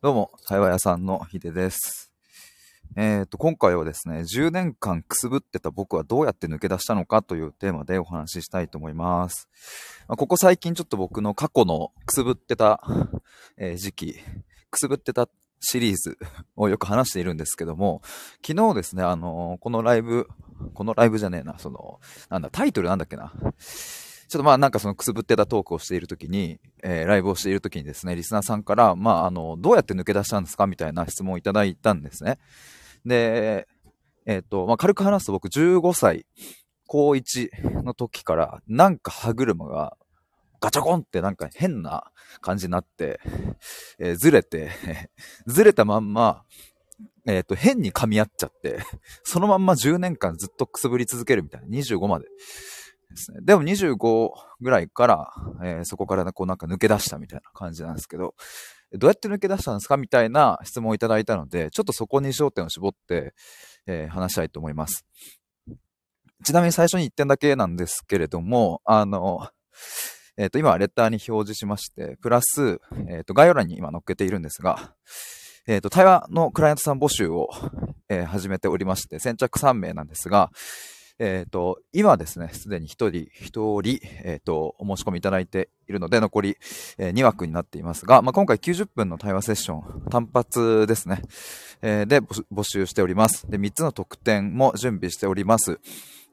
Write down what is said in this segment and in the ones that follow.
どうも、対話屋さんのヒデです。えっ、と、今回はですね、10年間くすぶってた僕はどうやって抜け出したのかというテーマでお話ししたいと思います。まあここ最近ちょっと僕の過去のくすぶってた、えー時期、くすぶってたシリーズ をよく話しているんですけども、昨日ですね、あのーこのライブ、このライブじゃねえな、その、なんだ、タイトルなんだっけな。ちょっとまあなんかそのくすぶってたトークをしているときに、えーライブをしているときにですね、リスナーさんから、まああの、どうやって抜け出したんですかみたいな質問をいただいたんですね。で、えっ、と、まあ軽く話すと僕15歳、高1の時から、なんか歯車がガチャコンってなんか変な感じになって、えーずれて、ずれたまんま、えっ、と、変に噛み合っちゃって、そのまんま10年間ずっとくすぶり続けるみたいな、25まで。ですね。でも25ぐらいから、えーそこからこうなんか抜け出したみたいな感じなんですけど、どうやって抜け出したんですかみたいな質問をいただいたので、ちょっとそこに焦点を絞って、えー話したいと思います。ちなみに最初に1点だけなんですけれども、あの、えっ、と、今はレターに表示しまして、プラス、えっ、と、概要欄に今載っけているんですが、えっ、と、対話のクライアントさん募集を、え始めておりまして、先着3名なんですが、えっ、と、今ですね、すでに1人、1人、えっ、と、お申し込みいただいているので、残り、え2枠になっていますが、まあ、今回90分の対話セッション、単発ですね、えで募募集しております。で、3つの特典も準備しております。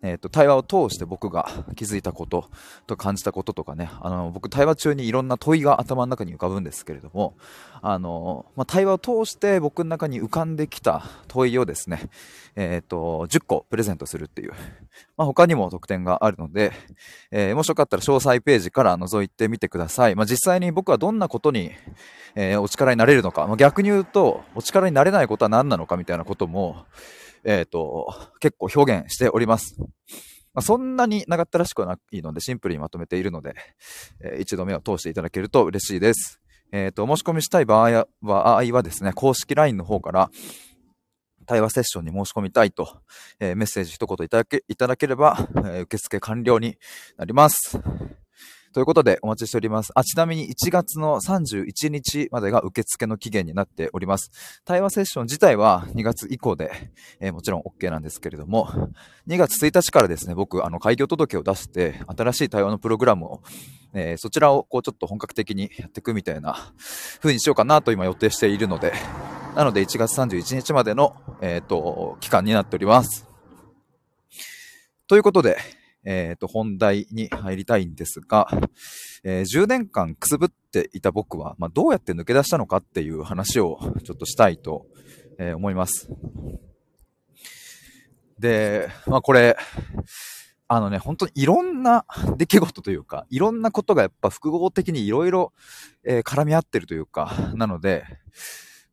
えっ、と、対話を通して僕が気づいたことと感じたこととかね、あの、僕対話中にいろんな問いが頭の中に浮かぶんですけれども、あの、まあ、対話を通して僕の中に浮かんできた問いをですね、えっ、と、10個プレゼントするっていう、まあ、他にも特典があるので、えーもしよかったら詳細ページから覗いてみてください。まあ、実際に僕はどんなことに、えーお力になれるのか、まあ、逆に言うと、お力になれないことは何なのかみたいなことも、えっ、と、結構表現しております。まあ、そんなに長ったらしくはないので、シンプルにまとめているので、えー一度目を通していただけると嬉しいです。えっ、と、お申し込みしたい場合は場合はですね、公式 LINE の方から、対話セッションに申し込みたいと、えーメッセージ一言いただけいただければ、えー受付完了になります。ということでお待ちしております。あ、ちなみに1月の31日までが受付の期限になっております。対話セッション自体は2月以降で、えーもちろん OK なんですけれども、2月1日からですね、僕、あの、開業届を出して、新しい対話のプログラムを、えーそちらをこうちょっと本格的にやっていくみたいな風にしようかなと今予定しているので、なので1月31日までの、えっ、と、期間になっております。ということで、えっ、と、本題に入りたいんですが、えー10年間くすぶっていた僕は、まあ、どうやって抜け出したのかっていう話をちょっとしたいと、え思います。で、まあこれ、あのね、本当にいろんな出来事というか、いろんなことがやっぱ複合的にいろいろえー絡み合ってるというか、なので、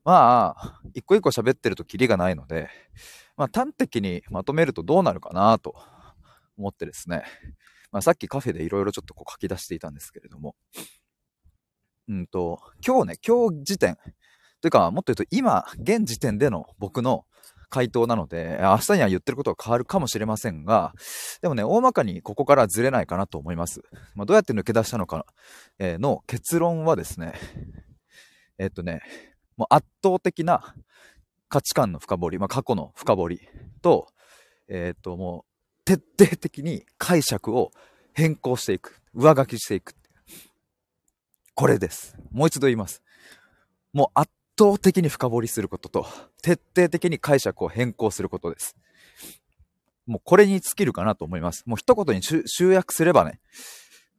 まあ、一個一個喋ってるとキリがないので、まあ端的にまとめるとどうなるかなと思ってですね、まあさっきカフェでいろいろちょっとこう書き出していたんですけれども、うんと、今日ね、今日時点、というかもっと言うと今、現時点での僕の回答なので、明日には言ってることが変わるかもしれませんが、でもね、大まかにここからずれないかなと思います。まあ、どうやって抜け出したのか、えの結論はですね、えっとね、もう圧倒的な価値観の深掘り、まあ、過去の深掘りと、えっと、もう徹底的に解釈を変更していく。上書きしていく。これです。もう一度言います。もう圧倒的に深掘りすることと、徹底的に解釈を変更することです。もうこれに尽きるかなと思います。もう一言に集約すればね、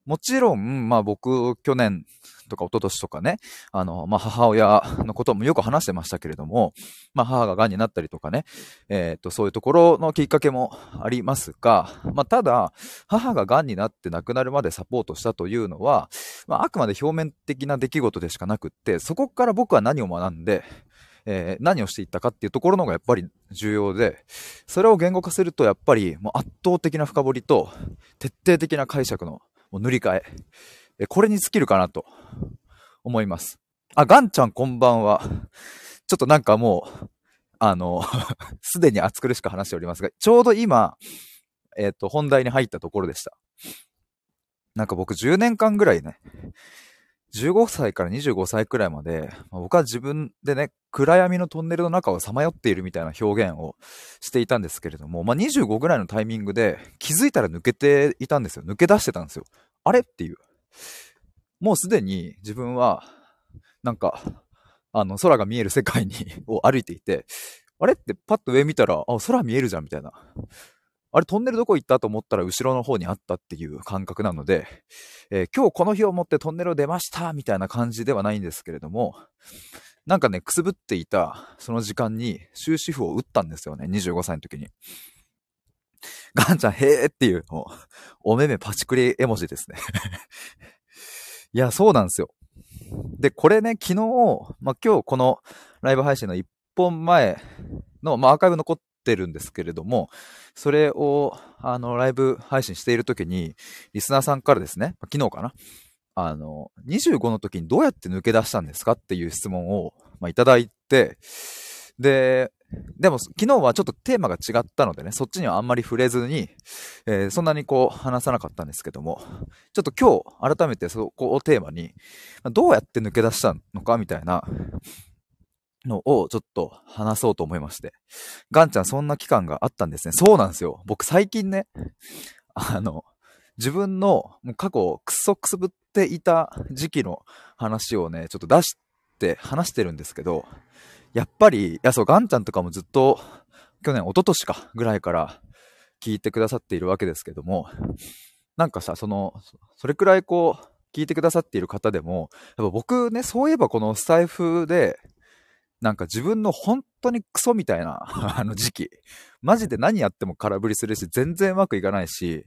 もちろん、まあ僕、去年とか一昨年とかね、あの、まあ母親のこともよく話してましたけれども、まあ母が癌になったりとかね、えっ、と、そういうところのきっかけもありますが、まあただ、母が癌になって亡くなるまでサポートしたというのは、まああくまで表面的な出来事でしかなくって、そこから僕は何を学んで、えー何をしていったかっていうところのがやっぱり重要で、それを言語化するとやっぱりもう圧倒的な深掘りと徹底的な解釈のもう塗り替、え。これに尽きるかなと思います。あ、ガンちゃんこんばんは。ちょっとなんかもう、あの、すでに暑苦しく話しておりますが、ちょうど今、えっ、と、本題に入ったところでした。なんか僕10年間ぐらいね、15歳から25歳くらいまで、まあ、僕は自分でね、暗闇のトンネルの中をさまよっているみたいな表現をしていたんですけれども、まあ、25ぐらいのタイミングで気づいたら抜けていたんですよ。抜け出してたんですよ。あれ？っていう。もうすでに自分は、なんか、あの、空が見える世界に を歩いていて、あれってパッと上見たら、あ、空見えるじゃんみたいな。あれトンネルどこ行ったと思ったら後ろの方にあったっていう感覚なので、えー、今日この日をもってトンネルを出ましたみたいな感じではないんですけれども、なんかね、くすぶっていたその時間に終止符を打ったんですよね、25歳の時に。ガンちゃん、へーっていう、お目目パチクリ絵文字ですね いや、そうなんですよ。で、これね、昨日、まあ、今日このライブ配信の1本前の、まあ、アーカイブ残ってるんですけれども、それを、あの、ライブ配信している時に、リスナーさんからですね、昨日かな、あの、25の時にどうやって抜け出したんですかっていう質問を、まあ、いただいて、で、でも昨日はちょっとテーマが違ったのでね、そっちにはあんまり触れずに、えー、そんなにこう話さなかったんですけども、ちょっと今日改めてそこをテーマに、どうやって抜け出したのかみたいなのをちょっと話そうと思いまして。ガンちゃんそんな期間があったんですね。そうなんですよ。僕最近ね、あの、自分の過去をクソくすぶっていた時期の話をね、ちょっと出して話してるんですけど、やっぱり、いやそう、ガンちゃんとかもずっと去年、一昨年かぐらいから聞いてくださっているわけですけども、なんかさ、その、それくらいこう、聞いてくださっている方でも、やっぱ僕ね、そういえばこのスタイフで、なんか自分の本当にクソみたいなあの時期。マジで何やっても空振りするし、全然うまくいかないし、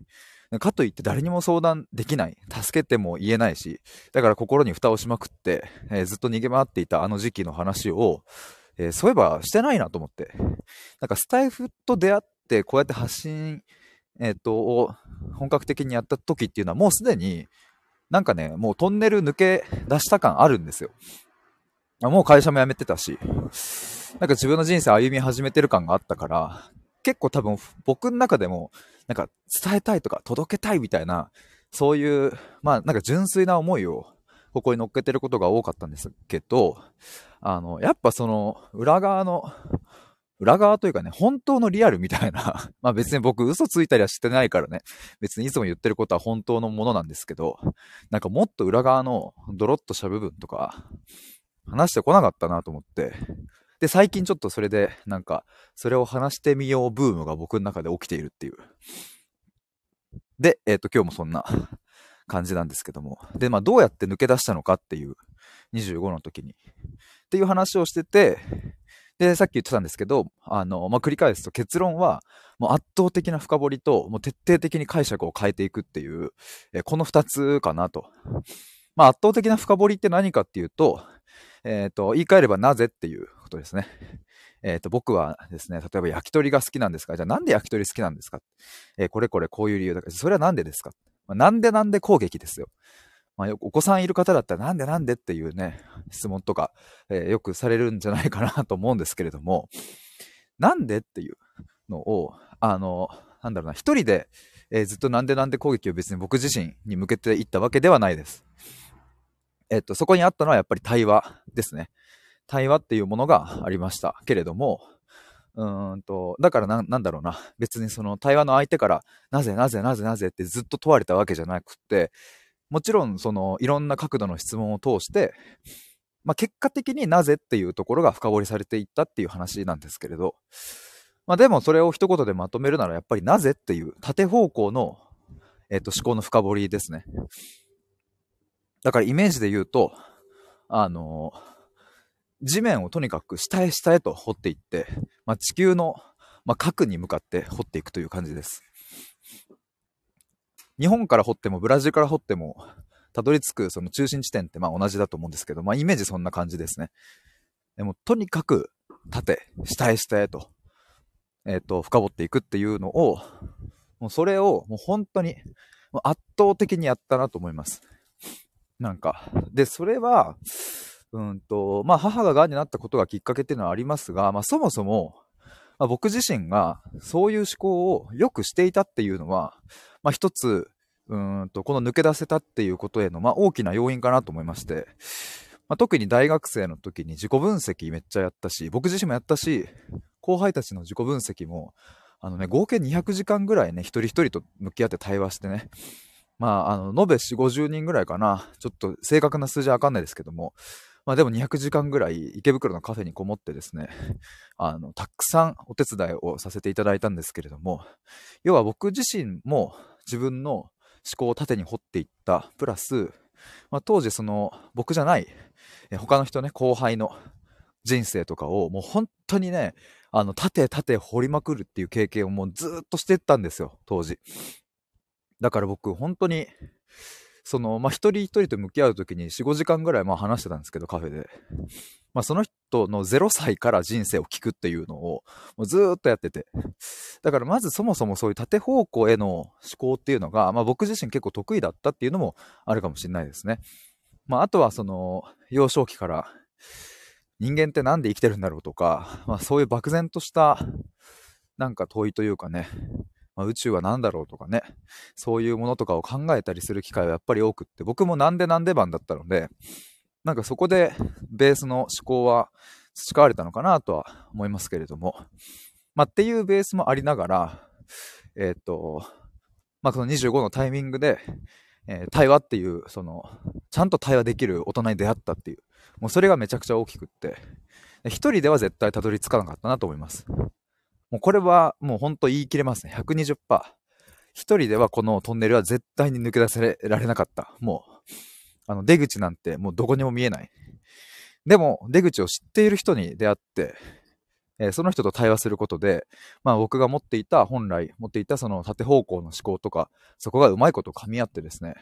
かといって誰にも相談できない。助けても言えないし、だから心に蓋をしまくって、えー、ずっと逃げ回っていたあの時期の話を、えー、そういえばしてないなと思って。なんかスタイフと出会ってこうやって発信、えっ、ー、と、を本格的にやった時っていうのはもうすでになんかね、もうトンネル抜け出した感あるんですよ。もう会社も辞めてたし、なんか自分の人生歩み始めてる感があったから、結構多分僕の中でも、なんか伝えたいとか届けたいみたいな、そういう、まあなんか純粋な思いをここに乗っけてることが多かったんですけど、あの、やっぱその裏側の、裏側というかね、本当のリアルみたいな、まあ別に僕嘘ついたりはしてないからね、別にいつも言ってることは本当のものなんですけど、なんかもっと裏側のドロッとした部分とか、話してこなかったなと思って、で、最近ちょっとそれで、なんか、それを話してみようブームが僕の中で起きているっていう。で、えっ、ー、と、今日もそんな 感じなんですけども。で、まあ、どうやって抜け出したのかっていう、25の時に。っていう話をしてて、で、さっき言ってたんですけど、あの、まあ、繰り返すと結論は、もう圧倒的な深掘りと、もう徹底的に解釈を変えていくっていう、えこの二つかなと。まあ、圧倒的な深掘りって何かっていうと、えっ、ー、と、言い換えればなぜっていうことですね。えっ、ー、と、僕はですね、例えば焼き鳥が好きなんですか？じゃあなんで焼き鳥好きなんですか？えー、これこれこういう理由だから、それはなんでですか、まあ、なんでなんで攻撃ですよ。まあ、お子さんいる方だったらなんでなんでっていうね、質問とか、えよくされるんじゃないかなと思うんですけれども、なんでっていうのを、あの、なんだろうな、一人で、えずっとなんでなんで攻撃を別に僕自身に向けていったわけではないです。えっと、そこにあったのはやっぱり対話ですね。対話っていうものがありましたけれども、うーんと、だからな、んだろうな。別にその対話の相手から、なぜなぜなぜなぜってずっと問われたわけじゃなくって、もちろんそのいろんな角度の質問を通して、まあ、結果的になぜっていうところが深掘りされていったっていう話なんですけれど、まあ、でもそれを一言でまとめるならやっぱりなぜっていう縦方向の、えっ、と思考の深掘りですね。だからイメージで言うと、あの、地面をとにかく下へ下へと掘っていって、まあ、地球の、まあ、核に向かって掘っていくという感じです。日本から掘ってもブラジルから掘っても、たどり着くその中心地点ってまあ同じだと思うんですけど、まあイメージそんな感じですね。でもとにかく縦、下へ下へと、えっ、ー、と、深掘っていくっていうのを、もうそれをもう本当に圧倒的にやったなと思います。なんか。で、それは、うんと、まあ母が癌になったことがきっかけっていうのはありますが、まあそもそも、まあ、僕自身がそういう思考をよくしていたっていうのは、まあ一つ、うんと、この抜け出せたっていうことへの、まあ、大きな要因かなと思いまして、まあ、特に大学生の時に自己分析めっちゃやったし、僕自身もやったし、後輩たちの自己分析も、あのね、合計200時間ぐらいね、一人一人と向き合って対話してね、まあ、あの、延べ4、50人ぐらいかな。ちょっと正確な数字はわかんないですけども、まあでも200時間ぐらい池袋のカフェにこもってですね、あの、たくさんお手伝いをさせていただいたんですけれども、要は僕自身も自分の思考を縦に掘っていった、プラス、まあ、当時その僕じゃない、他の人ね、後輩の人生とかをもう本当にね、あの、縦縦掘りまくるっていう経験をもうずっとしてったんですよ、当時。だから僕、本当に、その、まあ、一人一人と向き合う時に4、5時間ぐらいまあ話してたんですけど、カフェで。まあ、その人の0歳から人生を聞くっていうのを、もうずっとやってて。だからまずそもそもそういう縦方向への思考っていうのが、まあ、僕自身結構得意だったっていうのもあるかもしれないですね。まあ、あとはその、幼少期から人間ってなんで生きてるんだろうとか、まあ、そういう漠然としたなんか問いというかね、まあ、宇宙は何だろうとかね、そういうものとかを考えたりする機会はやっぱり多くって、僕もなんでなんで番だったので、なんかそこでベースの思考は培われたのかなとは思いますけれども、まあ、っていうベースもありながら、えっ、ー、と、まあ、この25のタイミングで、えー、対話っていう、その、ちゃんと対話できる大人に出会ったっていう、もうそれがめちゃくちゃ大きくって、一人では絶対たどり着かなかったなと思います。もうこれはもうほんと言い切れますね。120%。一人ではこのトンネルは絶対に抜け出せられなかった。もう、あの出口なんてもうどこにも見えない。でも出口を知っている人に出会って、えー、その人と対話することで、まあ僕が持っていた、本来持っていたその縦方向の思考とか、そこがうまいこと噛み合ってですね、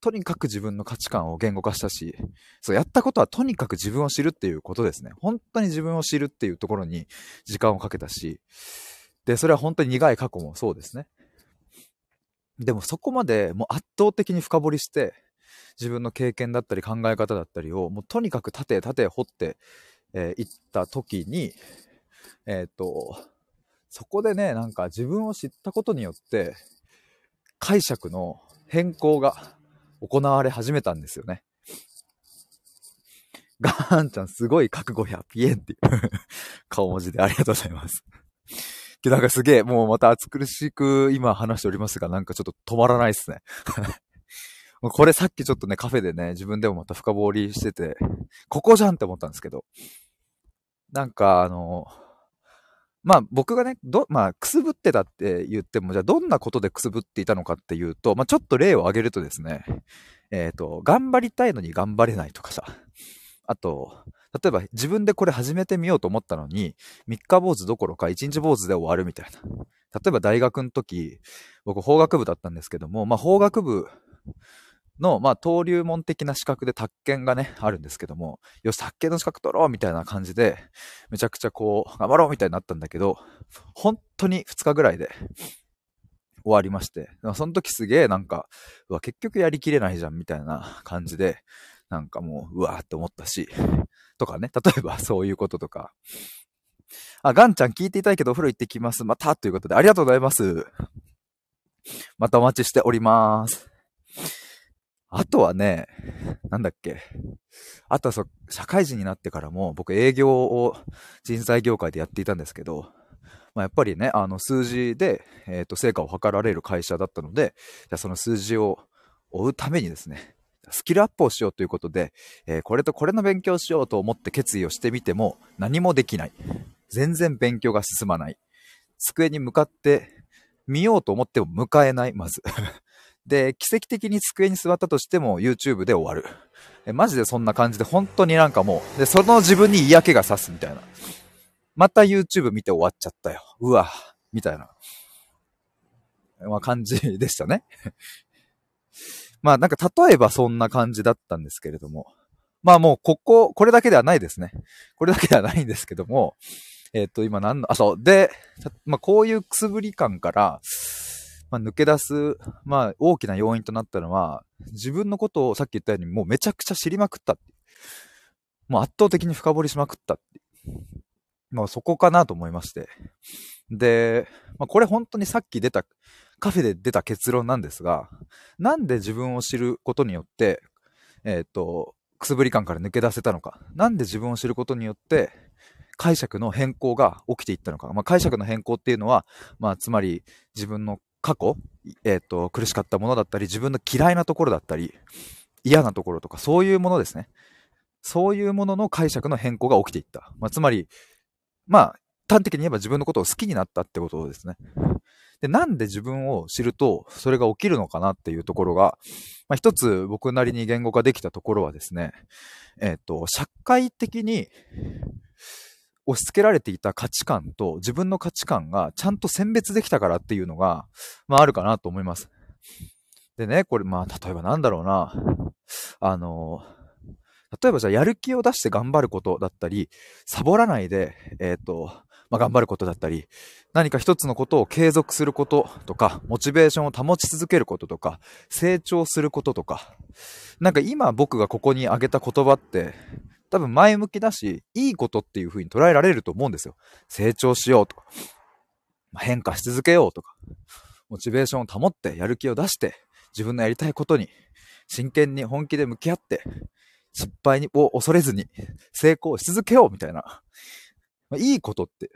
とにかく自分の価値観を言語化したし、そうやったことはとにかく自分を知るっていうことですね。本当に自分を知るっていうところに時間をかけたし、で、それは本当に苦い過去もそうですね。でもそこまでもう圧倒的に深掘りして、自分の経験だったり考え方だったりを、もうとにかく縦縦掘ってい、った時に、えっ、ー、と、そこでね、なんか自分を知ったことによって、解釈の変更が行われ始めたんですよね。ガーンちゃんすごい覚悟やピエンっていう 顔文字でありがとうございます。なんかすげえ、もうまた暑苦しく今話しておりますが、なんかちょっと止まらないっすね。これさっきちょっとね、カフェでね、自分でもまた深掘りしてて、ここじゃんって思ったんですけど、なんかあの、まあ僕がね、ど、まあくすぶってたって言っても、じゃあどんなことでくすぶっていたのかっていうと、まあちょっと例を挙げるとですね、えっ、ー、と、頑張りたいのに頑張れないとかさ、あと、例えば自分でこれ始めてみようと思ったのに、三日坊主どころか一日坊主で終わるみたいな。例えば大学の時、僕法学部だったんですけども、まあ法学部の、まあ、登竜門的な資格で宅建がね、あるんですけども、よし、宅建の資格取ろうみたいな感じで、めちゃくちゃこう、頑張ろうみたいになったんだけど、本当に2日ぐらいで終わりまして、その時すげえなんか、うわ、結局やりきれないじゃんみたいな感じで、なんかもう、うわーって思ったし、とかね、例えばそういうこととか。あ、ガンちゃん聞いていたいけどお風呂行ってきます。またということで、ありがとうございます。またお待ちしております。あとはね、なんだっけ。あとはそ、社会人になってからも僕営業を人材業界でやっていたんですけど、まあ、やっぱりね、あの数字で、えっ、ー、と、成果を図られる会社だったので、じゃその数字を追うためにですね、スキルアップをしようということで、えー、これとこれの勉強をしようと思って決意をしてみても何もできない。全然勉強が進まない。机に向かって見ようと思っても迎えない、まず。で、奇跡的に机に座ったとしても YouTube で終わる。えマジでそんな感じで本当になんかもう、で、その自分に嫌気がさすみたいな。また YouTube 見て終わっちゃったよ。うわ、みたいな。まあ感じでしたね。まあなんか例えばそんな感じだったんですけれども。まあもうここ、これだけではないですね。これだけではないんですけども。えっ、ー、と今何の、あ、そう。で、まあこういうくすぶり感から、まあ、抜け出す、まあ、大きな要因となったのは、自分のことをさっき言ったように、もうめちゃくちゃ知りまくったもう圧倒的に深掘りしまくったってまあ、そこかなと思いまして。で、まあ、これ本当にさっき出たカフェで出た結論なんですが、なんで自分を知ることによって、えっ、ー、と、くすぶり感から抜け出せたのか。なんで自分を知ることによって、解釈の変更が起きていったのか。まあ、解釈の変更っていうのは、まあ、つまり自分の過去、えっ、ー、と、苦しかったものだったり、自分の嫌いなところだったり、嫌なところとか、そういうものですね。そういうものの解釈の変更が起きていった。まあ、つまり、まあ、端的に言えば自分のことを好きになったってことですね。で、なんで自分を知るとそれが起きるのかなっていうところが、まあ、一つ僕なりに言語化できたところはですね、えっ、ー、と、社会的に押し付けられていた価値観と自分の価値観がちゃんと選別できたからっていうのが、まああるかなと思います。でね、これまあ例えばなんだろうな、あの、例えばじゃあやる気を出して頑張ることだったり、サボらないで、えっ、ー、と、まあ、頑張ることだったり、何か一つのことを継続することとか、モチベーションを保ち続けることとか、成長することとか、なんか今僕がここに挙げた言葉って、多分前向きだし、いいことっていう風に捉えられると思うんですよ。成長しようとか、変化し続けようとか、モチベーションを保ってやる気を出して、自分のやりたいことに真剣に本気で向き合って、失敗を恐れずに成功し続けようみたいな、まあ、いいことって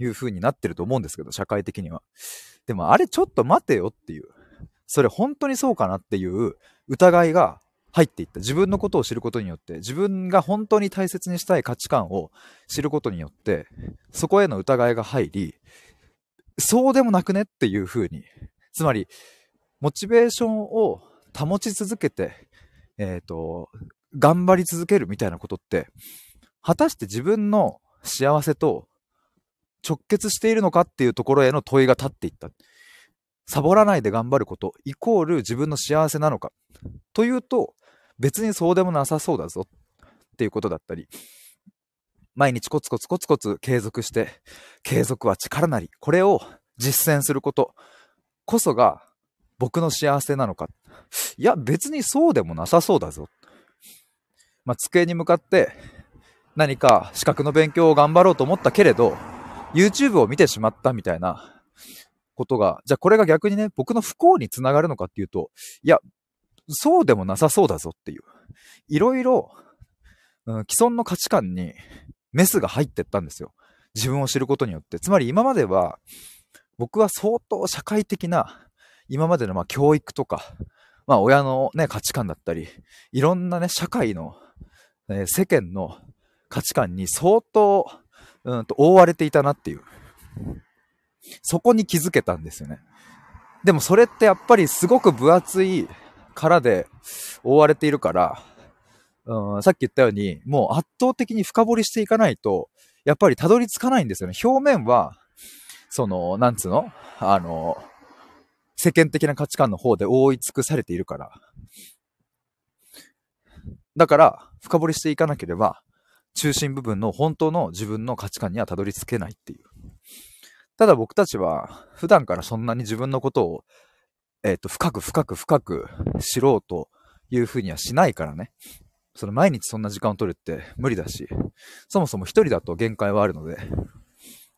いう風になってると思うんですけど、社会的には。でもあれちょっと待てよっていう。それ本当にそうかなっていう疑いが入っていった。自分のことを知ることによって、自分が本当に大切にしたい価値観を知ることによって、そこへの疑いが入り、そうでもなくねっていう風に。つまり、モチベーションを保ち続けて、えっ、ー、と、頑張り続けるみたいなことって、果たして自分の幸せと直結しているのかっていうところへの問いが立っていった。サボらないで頑張ることイコール自分の幸せなのかというと別にそうでもなさそうだぞっていうことだったり毎日コツコツコツコツ継続して継続は力なりこれを実践することこそが僕の幸せなのか。いや別にそうでもなさそうだぞ。まあ、机に向かって何か資格の勉強を頑張ろうと思ったけれど、YouTube を見てしまったみたいなことが、じゃあこれが逆にね、僕の不幸につながるのかっていうと、いや、そうでもなさそうだぞっていう。いろいろ、うん、既存の価値観にメスが入ってったんですよ。自分を知ることによって。つまり今までは、僕は相当社会的な、今までのま教育とか、まあ親のね、価値観だったり、いろんなね、社会の、えー、世間の価値観に相当、うんと覆われていたなっていう。そこに気づけたんですよね。でもそれってやっぱりすごく分厚い殻で覆われているから、うん、さっき言ったように、もう圧倒的に深掘りしていかないと、やっぱりたどり着かないんですよね。表面は、その、なんつうの？あの、世間的な価値観の方で覆い尽くされているから。だから、深掘りしていかなければ、中心部分の本当の自分の価値観にはたどり着けないっていう。ただ僕たちは普段からそんなに自分のことを、えっ、ー、と、深く深く深く知ろうというふうにはしないからね。その毎日そんな時間を取るって無理だし、そもそも一人だと限界はあるので。っ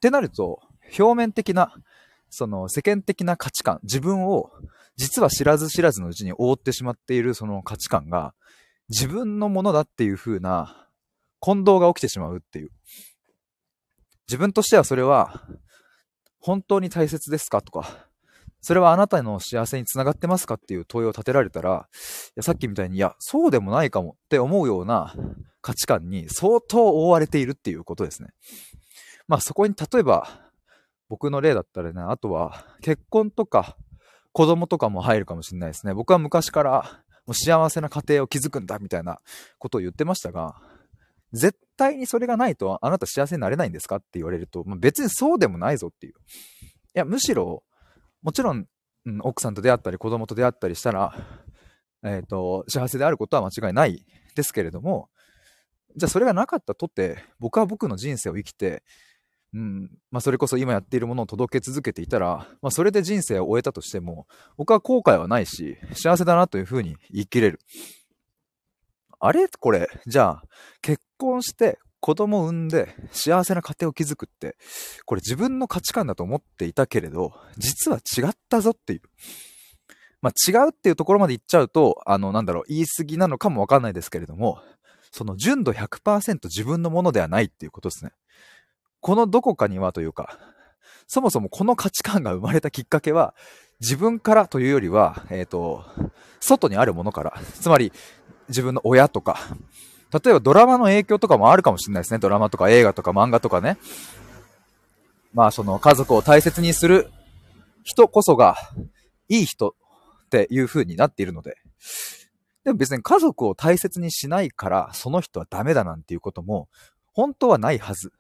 てなると、表面的な、その世間的な価値観、自分を実は知らず知らずのうちに覆ってしまっているその価値観が自分のものだっていう風な混同が起きてしまうっていう。自分としてはそれは、本当に大切ですか？とか、それはあなたの幸せにつながってますかっていう問いを立てられたら、いやさっきみたいに、いや、そうでもないかもって思うような価値観に相当覆われているっていうことですね。まあそこに例えば、僕の例だったらね、あとは結婚とか子供とかも入るかもしれないですね。僕は昔からもう幸せな家庭を築くんだみたいなことを言ってましたが、絶対にそれがないとあなた幸せになれないんですかって言われると、まあ、別にそうでもないぞっていう。いや、むしろ、もちろん、うん、奥さんと出会ったり子供と出会ったりしたら、えっ、ー、と、幸せであることは間違いないですけれども、じゃあそれがなかったとって、僕は僕の人生を生きて、うん、まあそれこそ今やっているものを届け続けていたら、まあそれで人生を終えたとしても、僕は後悔はないし、幸せだなというふうに言い切れる。あれ？これ、じゃあ、結婚して子供を産んで幸せな家庭を築くって、これ自分の価値観だと思っていたけれど、実は違ったぞっていう。まあ、違うっていうところまで言っちゃうと、あの、なんだろう、言い過ぎなのかもわかんないですけれども、その純度100%自分のものではないっていうことですね。このどこかにはというか、そもそもこの価値観が生まれたきっかけは、自分からというよりは、えっ、ー、と、外にあるものから、つまり自分の親とか、例えばドラマの影響とかもあるかもしれないですね。ドラマとか映画とか漫画とかね。まあその家族を大切にする人こそがいい人っていう風になっているので。でも別に家族を大切にしないからその人はダメだなんていうことも本当はないはず。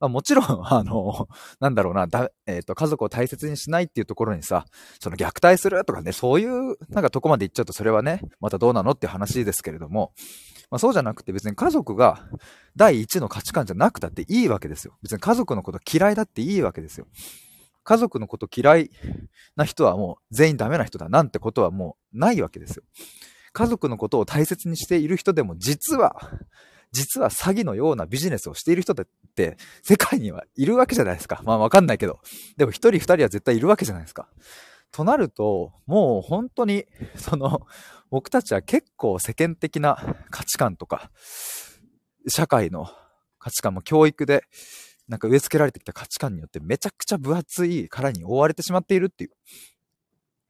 まあ、もちろん、あの、なんだろうな、だ、えっ、ー、と、家族を大切にしないっていうところにさ、その虐待するとかね、そういう、なんかとこまで行っちゃうとそれはね、またどうなのって話ですけれども、まあそうじゃなくて別に家族が第一の価値観じゃなくたっていいわけですよ。別に家族のこと嫌いだっていいわけですよ。家族のこと嫌いな人はもう全員ダメな人だなんてことはもうないわけですよ。家族のことを大切にしている人でも実は実は詐欺のようなビジネスをしている人って世界にはいるわけじゃないですか。まあわかんないけど。でも一人二人は絶対いるわけじゃないですか。となると、もう本当に、その、僕たちは結構世間的な価値観とか、社会の価値観も教育で、なんか植え付けられてきた価値観によってめちゃくちゃ分厚い殻に覆われてしまっているっていう。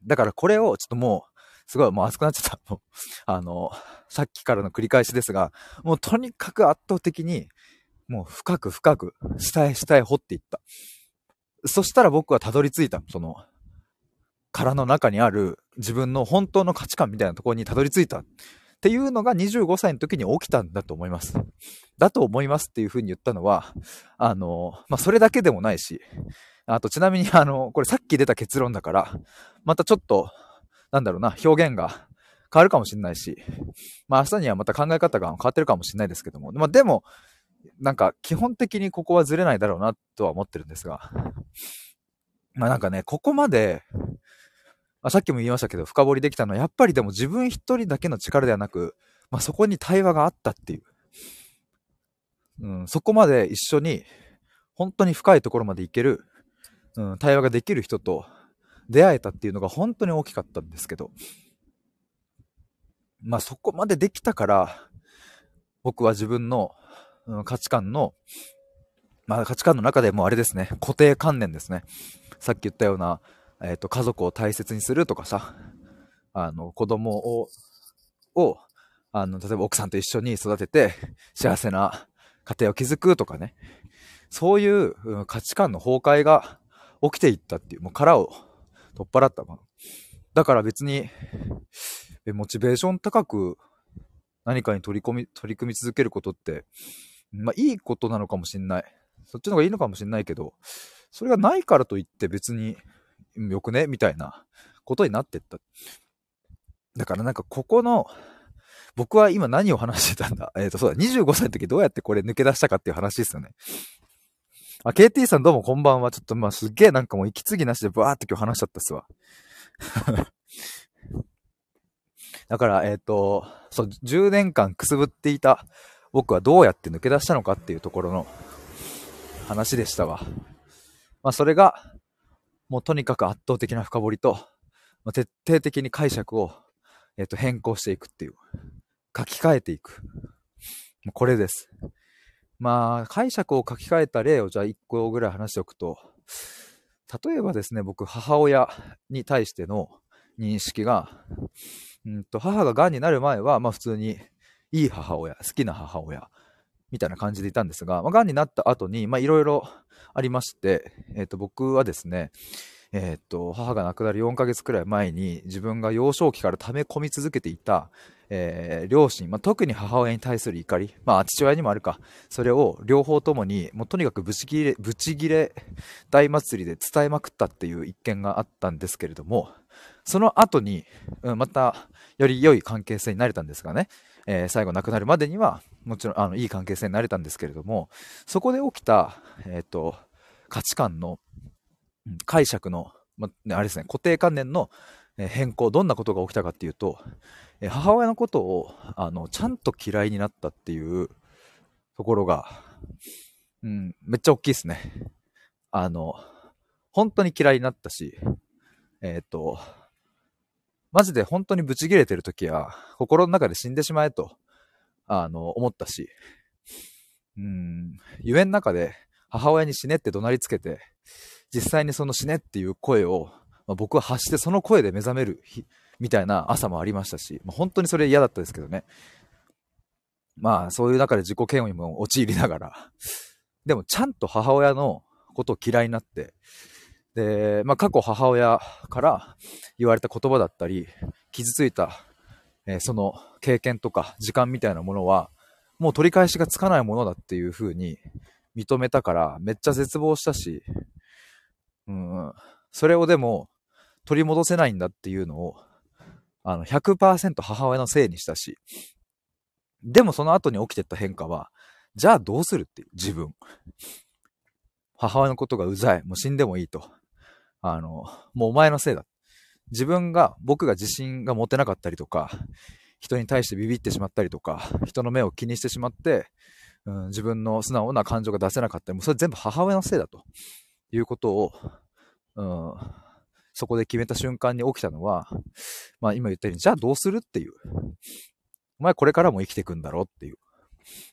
だからこれをちょっともう、すごいもう熱くなっちゃった。もう、あの、さっきからの繰り返しですが、もうとにかく圧倒的に、もう深く深く、下へ下へ掘っていった。そしたら僕はたどり着いた。その、殻の中にある自分の本当の価値観みたいなところにたどり着いた。っていうのが25歳の時に起きたんだと思います。だと思いますっていうふうに言ったのは、あの、まあ、それだけでもないし、あとちなみにあの、これさっき出た結論だから、またちょっとなんだろうな、表現が変わるかもしれないし、まあ明日にはまた考え方が変わってるかもしれないですけども、まあでも、なんか基本的にここはずれないだろうなとは思ってるんですが、まあなんかね、ここまで、まあ、さっきも言いましたけど、深掘りできたのは、やっぱりでも自分一人だけの力ではなく、まあそこに対話があったっていう。うん、そこまで一緒に、本当に深いところまで行ける、うん、対話ができる人と、出会えたっていうのが本当に大きかったんですけど、まあそこまでできたから、僕は自分の、うん、価値観の、まあ価値観の中でもあれですね、固定観念ですね。さっき言ったような、えっ、ー、と、家族を大切にするとかさ、あの、子供を、を、あの、例えば奥さんと一緒に育てて、幸せな家庭を築くとかね、そういう、価値観の崩壊が起きていったっていう、もう殻を取っ払ったもの。だから別に、モチベーション高く何かに取り込み、取り組み続けることって、まあいいことなのかもしんない。そっちの方がいいのかもしんないけど、それがないからといって別によくね？みたいなことになってった。だからなんかここの、僕は今何を話してたんだ？えっ、ー、と、そうだ、25歳の時どうやってこれ抜け出したかっていう話ですよね。あ、KT さんどうもこんばんは。ちょっとまあすっげえなんかもう息継ぎなしでバーって今日話しちゃったっすわ。だから、えっ、ー、と、そう、10年間くすぶっていた僕はどうやって抜け出したのかっていうところの話でしたわ。まあそれが、もうとにかく圧倒的な深掘りと、まあ、徹底的に解釈を、えっ、ー、と変更していくっていう。書き換えていく。これです。まあ、解釈を書き換えた例をじゃあ1個ぐらい話しておくと、例えばですね、僕、母親に対しての認識が、うんと母が癌になる前は、まあ普通にいい母親、好きな母親、みたいな感じでいたんですが、まあ、癌になった後に、まあいろいろありまして、えっ、ー、と僕はですね、えっ、と、母が亡くなる4ヶ月くらい前に自分が幼少期から溜め込み続けていた、えー、両親、まあ、特に母親に対する怒り、まあ、父親にもあるか、それを両方ともに、もうとにかくブチギレ、ブチギレ大祭りで伝えまくったっていう一件があったんですけれども、その後に、うん、また、より良い関係性になれたんですがね、えー、最後亡くなるまでには、もちろん、あの、いい関係性になれたんですけれども、そこで起きた、えっ、ー、と、価値観の、解釈の、まあ、れですね、固定観念の変更、どんなことが起きたかっていうと、母親のことをあのちゃんと嫌いになったっていうところが、うん、めっちゃ大きいですね。あの、本当に嫌いになったし、えっ、ー、と、マジで本当にブチ切れてる時は、心の中で死んでしまえと、あの、思ったし、うん、夢の中で母親に死ねって怒鳴りつけて、実際にその死ねっていう声を、まあ、僕は発してその声で目覚める日、みたいな朝もありましたし、まあ、本当にそれ嫌だったですけどね。まあ、そういう中で自己嫌悪にも陥りながら、でもちゃんと母親のことを嫌いになって、で、まあ、過去母親から言われた言葉だったり、傷ついた、えー、その経験とか時間みたいなものは、もう取り返しがつかないものだっていう風に認めたから、めっちゃ絶望したし、うん、それをでも取り戻せないんだっていうのを、あの100%母親のせいにしたし、でもその後に起きてった変化は、じゃあどうするっていう、自分。母親のことがうざい。もう死んでもいいと。あの、もうお前のせいだ。自分が、僕が自信が持てなかったりとか、人に対してビビってしまったりとか、人の目を気にしてしまって、うん、自分の素直な感情が出せなかったり、もうそれ全部母親のせいだということを、うん、そこで決めた瞬間に起きたのは、まあ今言ったように、じゃあどうするっていう。お前これからも生きていくんだろうっていう。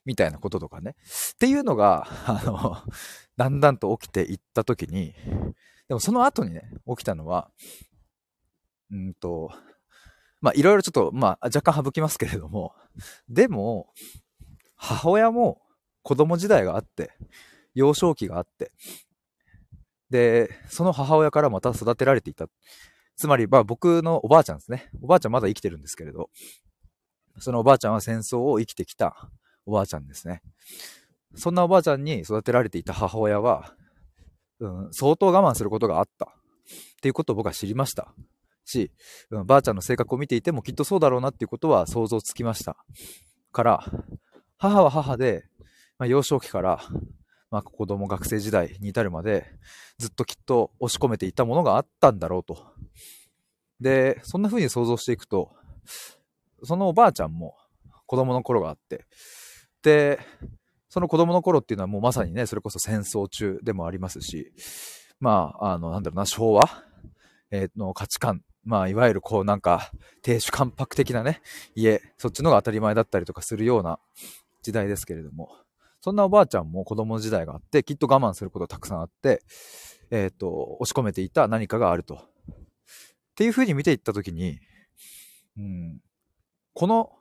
みたいなこととかね。っていうのが、あの、だんだんと起きていったときに、でもその後にね、起きたのは、うんと、まあいろいろちょっと、まあ若干省きますけれども、でも、母親も子供時代があって、幼少期があって、で、その母親からまた育てられていた。つまり、まあ僕のおばあちゃんですね。おばあちゃんまだ生きてるんですけれど、そのおばあちゃんは戦争を生きてきたおばあちゃんですね。そんなおばあちゃんに育てられていた母親は、うん、相当我慢することがあったっていうことを僕は知りましたし、うん、ばあちゃんの性格を見ていてもきっとそうだろうなっていうことは想像つきました。から、母は母で、まあ、幼少期から、まあ、子供学生時代に至るまで、ずっときっと押し込めていたものがあったんだろうと。で、そんな風に想像していくと、そのおばあちゃんも子供の頃があって、で、その子供の頃っていうのはもうまさにね、それこそ戦争中でもありますし、まあ、あの、なんだろうな、昭和、えー、の価値観、まあ、いわゆるこうなんか、亭主関白的なね、家、そっちのが当たり前だったりとかするような時代ですけれども、そんなおばあちゃんも子供時代があって、きっと我慢することたくさんあって、えっ、ー、と、押し込めていた何かがあると。っていうふうに見ていったときに、うん、この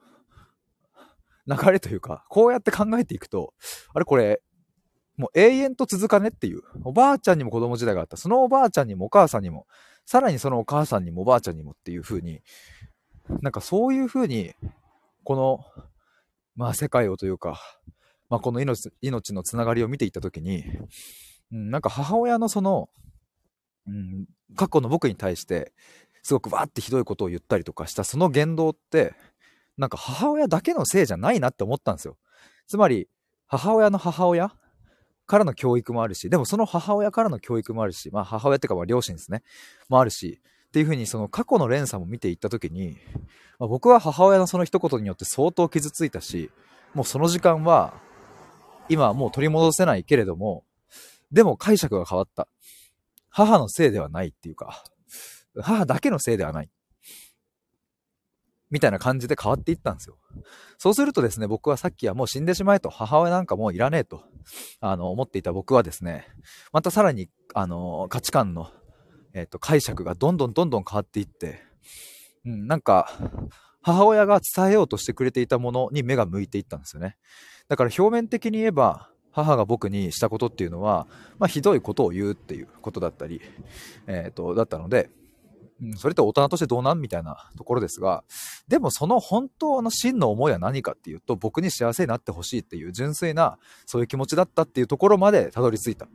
流れというか、こうやって考えていくと、あれこれ、もう永遠と続かねっていう。おばあちゃんにも子供時代があった。そのおばあちゃんにもお母さんにも、さらにそのお母さんにもおばあちゃんにもっていう風に、なんかそういう風に、この、まあ世界をというか、まあこの命命のつながりを見ていったときに、うん、なんか母親のその、うん、過去の僕に対して、すごくわーってひどいことを言ったりとかしたその言動って、なんか母親だけのせいじゃないなって思ったんですよ。つまり、母親の母親からの教育もあるし、でもその母親からの教育もあるし、まあ母親っていうかまあ両親ですね、もあるし、っていうふうにその過去の連鎖も見ていったときに、まあ、僕は母親のその一言によって相当傷ついたし、もうその時間は、今はもう取り戻せないけれども、でも解釈が変わった。母のせいではないっていうか、母だけのせいではない。みたいな感じで変わっていったんですよ。そうするとですね、僕はさっきはもう死んでしまえと、母親なんかもういらねえと、あの、思っていた僕はですね、またさらに、あの、価値観の、えっ、と、解釈がどんどんどんどん変わっていって、うん、なんか、母親が伝えようとしてくれていたものに目が向いていったんですよね。だから表面的に言えば、母が僕にしたことっていうのは、まあ、ひどいことを言うっていうことだったり、えっ、ー、と、だったので、うん、それって大人としてどうなんみたいなところですが、でもその本当の真の思いは何かっていうと、僕に幸せになってほしいっていう純粋な、そういう気持ちだったっていうところまでたどり着いた。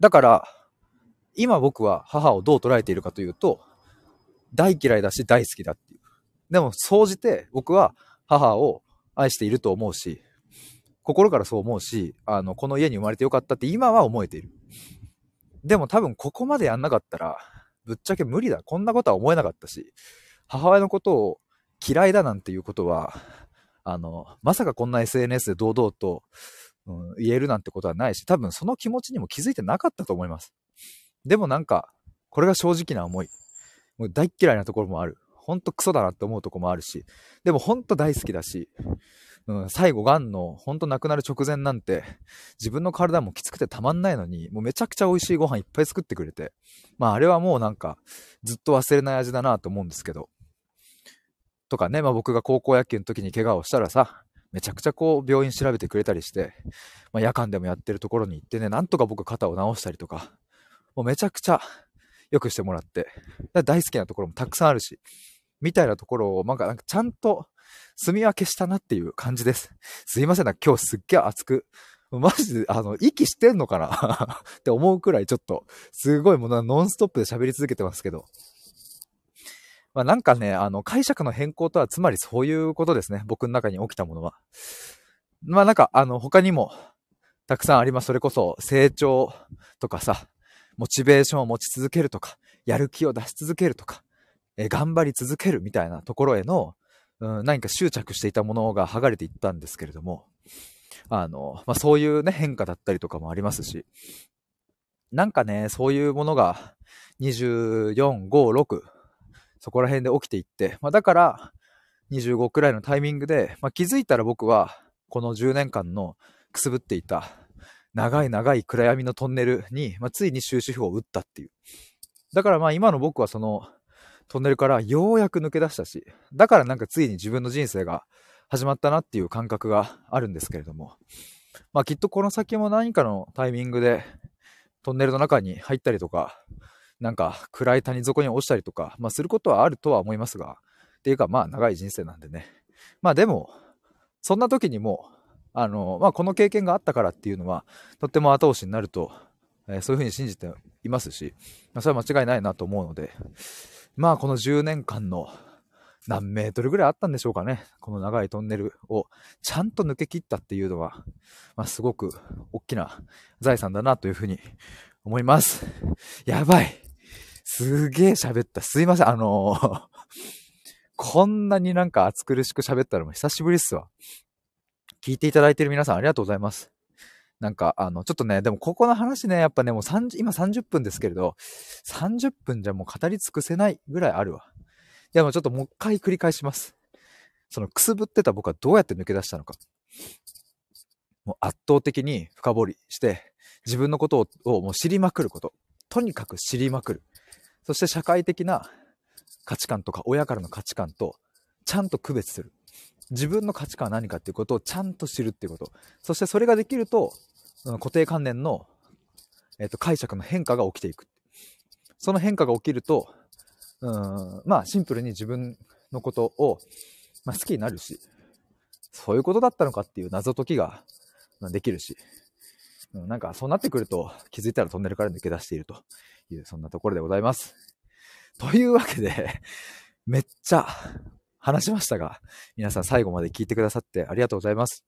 だから、今僕は母をどう捉えているかというと、大嫌いだし大好きだっていう。でも、総じて僕は母を愛していると思うし、心からそう思うし、あの、この家に生まれてよかったって今は思えている。でも多分ここまでやんなかったら、ぶっちゃけ無理だ。こんなことは思えなかったし、母親のことを嫌いだなんていうことは、あの、まさかこんな SNS で堂々と、うん、言えるなんてことはないし、多分その気持ちにも気づいてなかったと思います。でもなんか、これが正直な思い。もう大嫌いなところもある。ほんとクソだなって思うとこもあるし、でもほんと大好きだし、うん、最後、癌の、ほんと亡くなる直前なんて、自分の体もきつくてたまんないのに、もうめちゃくちゃ美味しいご飯いっぱい作ってくれて、まああれはもうなんか、ずっと忘れない味だなと思うんですけど、とかね、まあ僕が高校野球の時に怪我をしたらさ、めちゃくちゃこう病院調べてくれたりして、まあ、夜間でもやってるところに行ってね、なんとか僕肩を治したりとか、もうめちゃくちゃ良くしてもらって、大好きなところもたくさんあるし、みたいなところを、なんかちゃんと住み分けしたなっていう感じです。すいませんな、今日すっげえ熱く、マジで、あの、息してんのかな？って思うくらいちょっと、すごいもうノンストップで喋り続けてますけど、まあ、なんかね、あの、解釈の変更とはつまりそういうことですね。僕の中に起きたものは。まあなんか、あの、他にも、たくさんあります。それこそ、成長とかさ、モチベーションを持ち続けるとか、やる気を出し続けるとか、え頑張り続けるみたいなところへの、うん、何か執着していたものが剥がれていったんですけれども、あの、まあそういうね、変化だったりとかもありますし、なんかね、そういうものが、24、5、6、そこら辺で起きていって、まあ、だから、25くらいのタイミングで、まあ、気づいたら僕は、この10年間のくすぶっていた、長い長い暗闇のトンネルに、まあ、ついに終止符を打ったっていう。だからまあ今の僕はそのトンネルからようやく抜け出したし、だからなんかついに自分の人生が始まったなっていう感覚があるんですけれども、まあきっとこの先も何かのタイミングでトンネルの中に入ったりとか、なんか暗い谷底に落ちたりとか、まあすることはあるとは思いますが、っていうかまあ長い人生なんでね。まあでも、そんな時にも、あの、まあこの経験があったからっていうのは、とっても後押しになると、えー、そういうふうに信じていますし、まあ、それは間違いないなと思うので、まあこの10年間の何メートルぐらいあったんでしょうかね。この長いトンネルをちゃんと抜け切ったっていうのは、まあ、すごく大きな財産だなというふうに思います。やばい。すげえ喋った。すいません。あのー、こんなになんか暑苦しく喋ったのも久しぶりっすわ。聞いていただいてる皆さんありがとうございます。なんか、あの、ちょっとね、でもここの話ね、やっぱね、もう30、今30分ですけれど、30分じゃもう語り尽くせないぐらいあるわ。でもちょっともう一回繰り返します。そのくすぶってた僕はどうやって抜け出したのか。もう圧倒的に深掘りして、自分のことをもう知りまくること。とにかく知りまくる。そして社会的な価値観とか親からの価値観とちゃんと区別する。自分の価値観は何かっていうことをちゃんと知るっていうこと。そしてそれができると、固定観念の、えっと、解釈の変化が起きていく。その変化が起きると、うん、まあシンプルに自分のことを、まあ、好きになるし、そういうことだったのかっていう謎解きができるし、うん、なんかそうなってくると気づいたらトンネルから抜け出しているという、そんなところでございます。というわけで、めっちゃ話しましたが、皆さん最後まで聞いてくださってありがとうございます。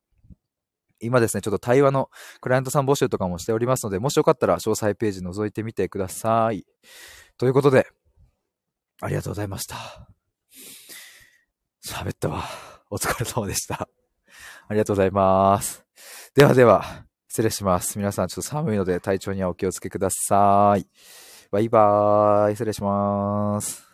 今ですね、ちょっと対話のクライアントさん募集とかもしておりますので、もしよかったら詳細ページ覗いてみてください。ということで、ありがとうございました。喋ったわ。お疲れ様でした。ありがとうございます。ではでは、失礼します。皆さんちょっと寒いので体調にはお気をつけください。バイバーイ。失礼します。